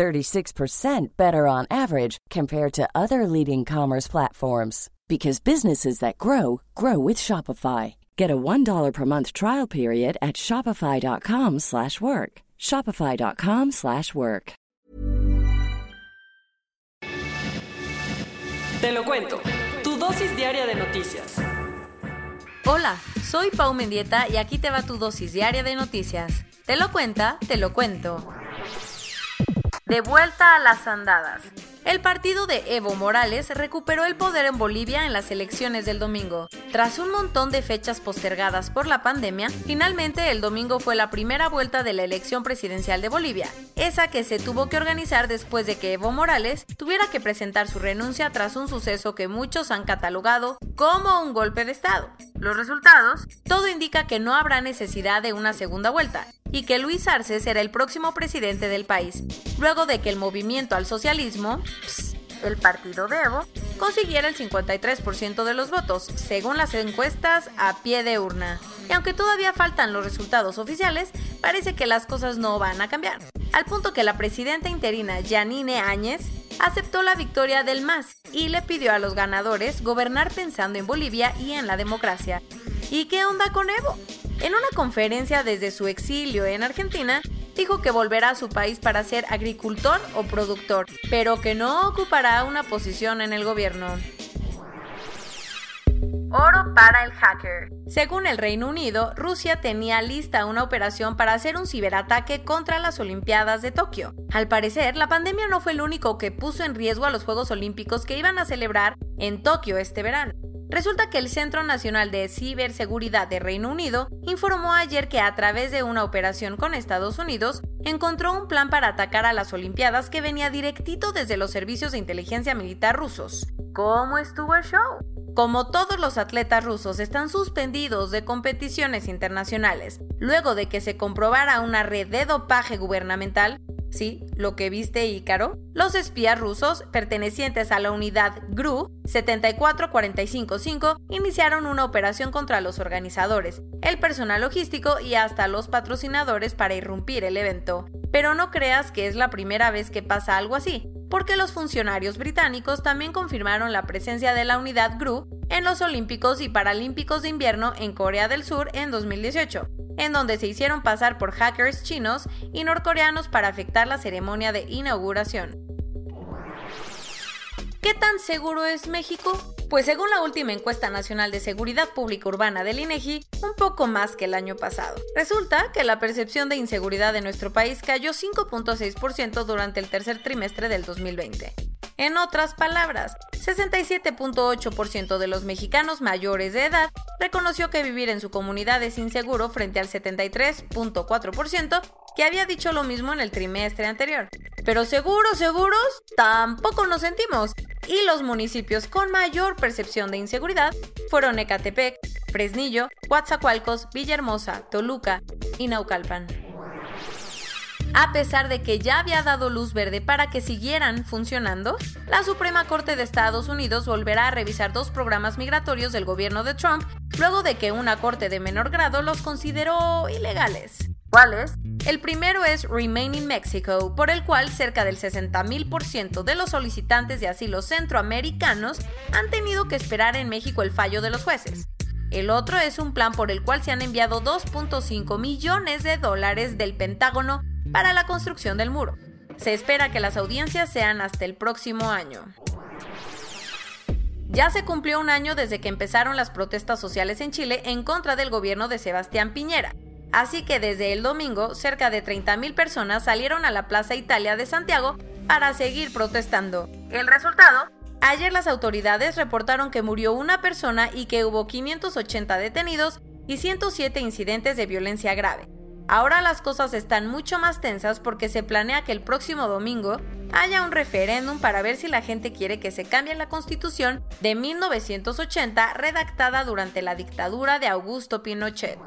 36% better on average compared to other leading commerce platforms because businesses that grow grow with Shopify. Get a $1 per month trial period at shopify.com/work. shopify.com/work. Te lo cuento. Tu dosis diaria de noticias. Hola, soy Pau Mendieta y aquí te va tu dosis diaria de noticias. Te lo cuenta, te lo cuento. De vuelta a las andadas. El partido de Evo Morales recuperó el poder en Bolivia en las elecciones del domingo. Tras un montón de fechas postergadas por la pandemia, finalmente el domingo fue la primera vuelta de la elección presidencial de Bolivia, esa que se tuvo que organizar después de que Evo Morales tuviera que presentar su renuncia tras un suceso que muchos han catalogado como un golpe de Estado. Los resultados, todo indica que no habrá necesidad de una segunda vuelta y que Luis Arce será el próximo presidente del país, luego de que el movimiento al socialismo, el partido de Evo, consiguiera el 53% de los votos, según las encuestas a pie de urna. Y aunque todavía faltan los resultados oficiales, parece que las cosas no van a cambiar. Al punto que la presidenta interina Janine Áñez aceptó la victoria del MAS y le pidió a los ganadores gobernar pensando en Bolivia y en la democracia. ¿Y qué onda con Evo? En una conferencia desde su exilio en Argentina, dijo que volverá a su país para ser agricultor o productor, pero que no ocupará una posición en el gobierno. Oro para el hacker. Según el Reino Unido, Rusia tenía lista una operación para hacer un ciberataque contra las Olimpiadas de Tokio. Al parecer, la pandemia no fue el único que puso en riesgo a los Juegos Olímpicos que iban a celebrar en Tokio este verano. Resulta que el Centro Nacional de Ciberseguridad de Reino Unido informó ayer que a través de una operación con Estados Unidos encontró un plan para atacar a las Olimpiadas que venía directito desde los servicios de inteligencia militar rusos. ¿Cómo estuvo el show? Como todos los atletas rusos están suspendidos de competiciones internacionales, luego de que se comprobara una red de dopaje gubernamental, sí, lo que viste Ícaro, los espías rusos pertenecientes a la unidad GRU 74455 iniciaron una operación contra los organizadores, el personal logístico y hasta los patrocinadores para irrumpir el evento. Pero no creas que es la primera vez que pasa algo así, porque los funcionarios británicos también confirmaron la presencia de la unidad GRU en los Olímpicos y Paralímpicos de Invierno en Corea del Sur en 2018 en donde se hicieron pasar por hackers chinos y norcoreanos para afectar la ceremonia de inauguración. ¿Qué tan seguro es México? Pues según la última encuesta nacional de seguridad pública urbana del INEGI, un poco más que el año pasado. Resulta que la percepción de inseguridad de nuestro país cayó 5.6% durante el tercer trimestre del 2020. En otras palabras, 67.8% de los mexicanos mayores de edad reconoció que vivir en su comunidad es inseguro frente al 73.4% que había dicho lo mismo en el trimestre anterior. Pero seguros, seguros, tampoco nos sentimos. Y los municipios con mayor percepción de inseguridad fueron Ecatepec, Fresnillo, Coatzacoalcos, Villahermosa, Toluca y Naucalpan a pesar de que ya había dado luz verde para que siguieran funcionando, la Suprema Corte de Estados Unidos volverá a revisar dos programas migratorios del gobierno de Trump luego de que una corte de menor grado los consideró ilegales. ¿Cuáles? El primero es Remain in Mexico, por el cual cerca del 60.000% de los solicitantes de asilo centroamericanos han tenido que esperar en México el fallo de los jueces. El otro es un plan por el cual se han enviado 2.5 millones de dólares del Pentágono para la construcción del muro. Se espera que las audiencias sean hasta el próximo año. Ya se cumplió un año desde que empezaron las protestas sociales en Chile en contra del gobierno de Sebastián Piñera. Así que desde el domingo, cerca de 30.000 personas salieron a la Plaza Italia de Santiago para seguir protestando. ¿El resultado? Ayer las autoridades reportaron que murió una persona y que hubo 580 detenidos y 107 incidentes de violencia grave. Ahora las cosas están mucho más tensas porque se planea que el próximo domingo haya un referéndum para ver si la gente quiere que se cambie la constitución de 1980 redactada durante la dictadura de Augusto Pinochet.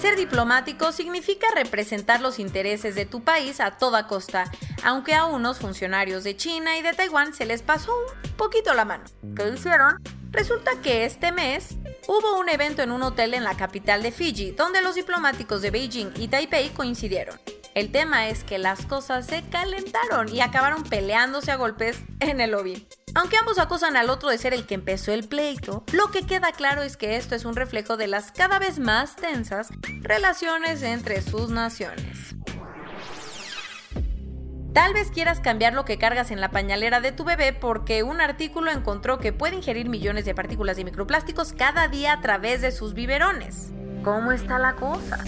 Ser diplomático significa representar los intereses de tu país a toda costa, aunque a unos funcionarios de China y de Taiwán se les pasó un poquito la mano. ¿Qué hicieron? Resulta que este mes hubo un evento en un hotel en la capital de Fiji, donde los diplomáticos de Beijing y Taipei coincidieron. El tema es que las cosas se calentaron y acabaron peleándose a golpes en el lobby. Aunque ambos acusan al otro de ser el que empezó el pleito, lo que queda claro es que esto es un reflejo de las cada vez más tensas relaciones entre sus naciones. Tal vez quieras cambiar lo que cargas en la pañalera de tu bebé porque un artículo encontró que puede ingerir millones de partículas de microplásticos cada día a través de sus biberones. ¿Cómo está la cosa?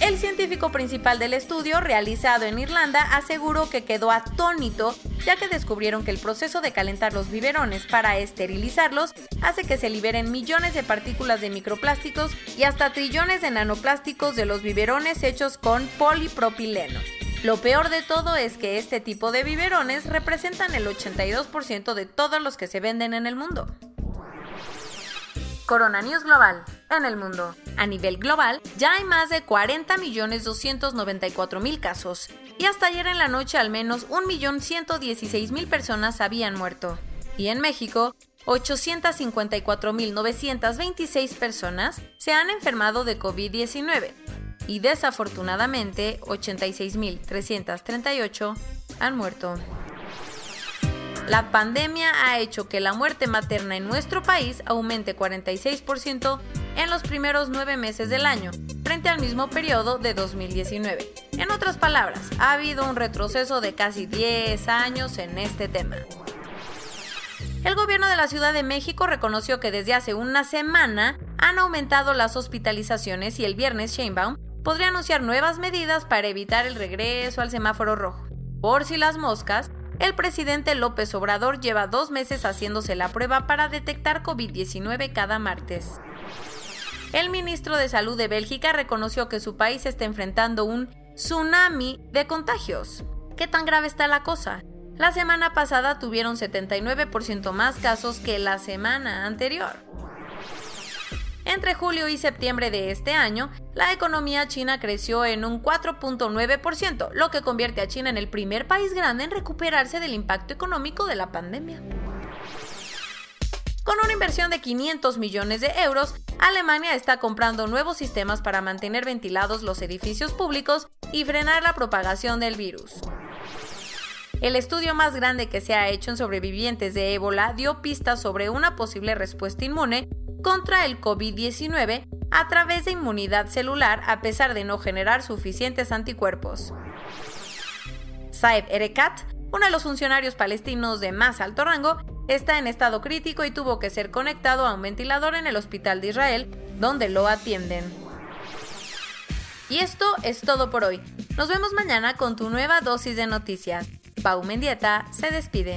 El científico principal del estudio, realizado en Irlanda, aseguró que quedó atónito ya que descubrieron que el proceso de calentar los biberones para esterilizarlos hace que se liberen millones de partículas de microplásticos y hasta trillones de nanoplásticos de los biberones hechos con polipropileno. Lo peor de todo es que este tipo de biberones representan el 82% de todos los que se venden en el mundo. Corona News Global en el mundo. A nivel global, ya hay más de 40.294.000 casos y hasta ayer en la noche al menos 1.116.000 personas habían muerto. Y en México, 854.926 personas se han enfermado de COVID-19 y desafortunadamente 86.338 han muerto. La pandemia ha hecho que la muerte materna en nuestro país aumente 46% en los primeros nueve meses del año, frente al mismo periodo de 2019. En otras palabras, ha habido un retroceso de casi 10 años en este tema. El gobierno de la Ciudad de México reconoció que desde hace una semana han aumentado las hospitalizaciones y el viernes Sheinbaum podría anunciar nuevas medidas para evitar el regreso al semáforo rojo. Por si las moscas, el presidente López Obrador lleva dos meses haciéndose la prueba para detectar COVID-19 cada martes. El ministro de Salud de Bélgica reconoció que su país está enfrentando un tsunami de contagios. ¿Qué tan grave está la cosa? La semana pasada tuvieron 79% más casos que la semana anterior. Entre julio y septiembre de este año, la economía china creció en un 4.9%, lo que convierte a China en el primer país grande en recuperarse del impacto económico de la pandemia. Con una inversión de 500 millones de euros, Alemania está comprando nuevos sistemas para mantener ventilados los edificios públicos y frenar la propagación del virus. El estudio más grande que se ha hecho en sobrevivientes de ébola dio pistas sobre una posible respuesta inmune contra el COVID-19 a través de inmunidad celular a pesar de no generar suficientes anticuerpos. Saeb Erekat, uno de los funcionarios palestinos de más alto rango, está en estado crítico y tuvo que ser conectado a un ventilador en el hospital de Israel, donde lo atienden. Y esto es todo por hoy. Nos vemos mañana con tu nueva dosis de noticias. Pau Mendieta se despide.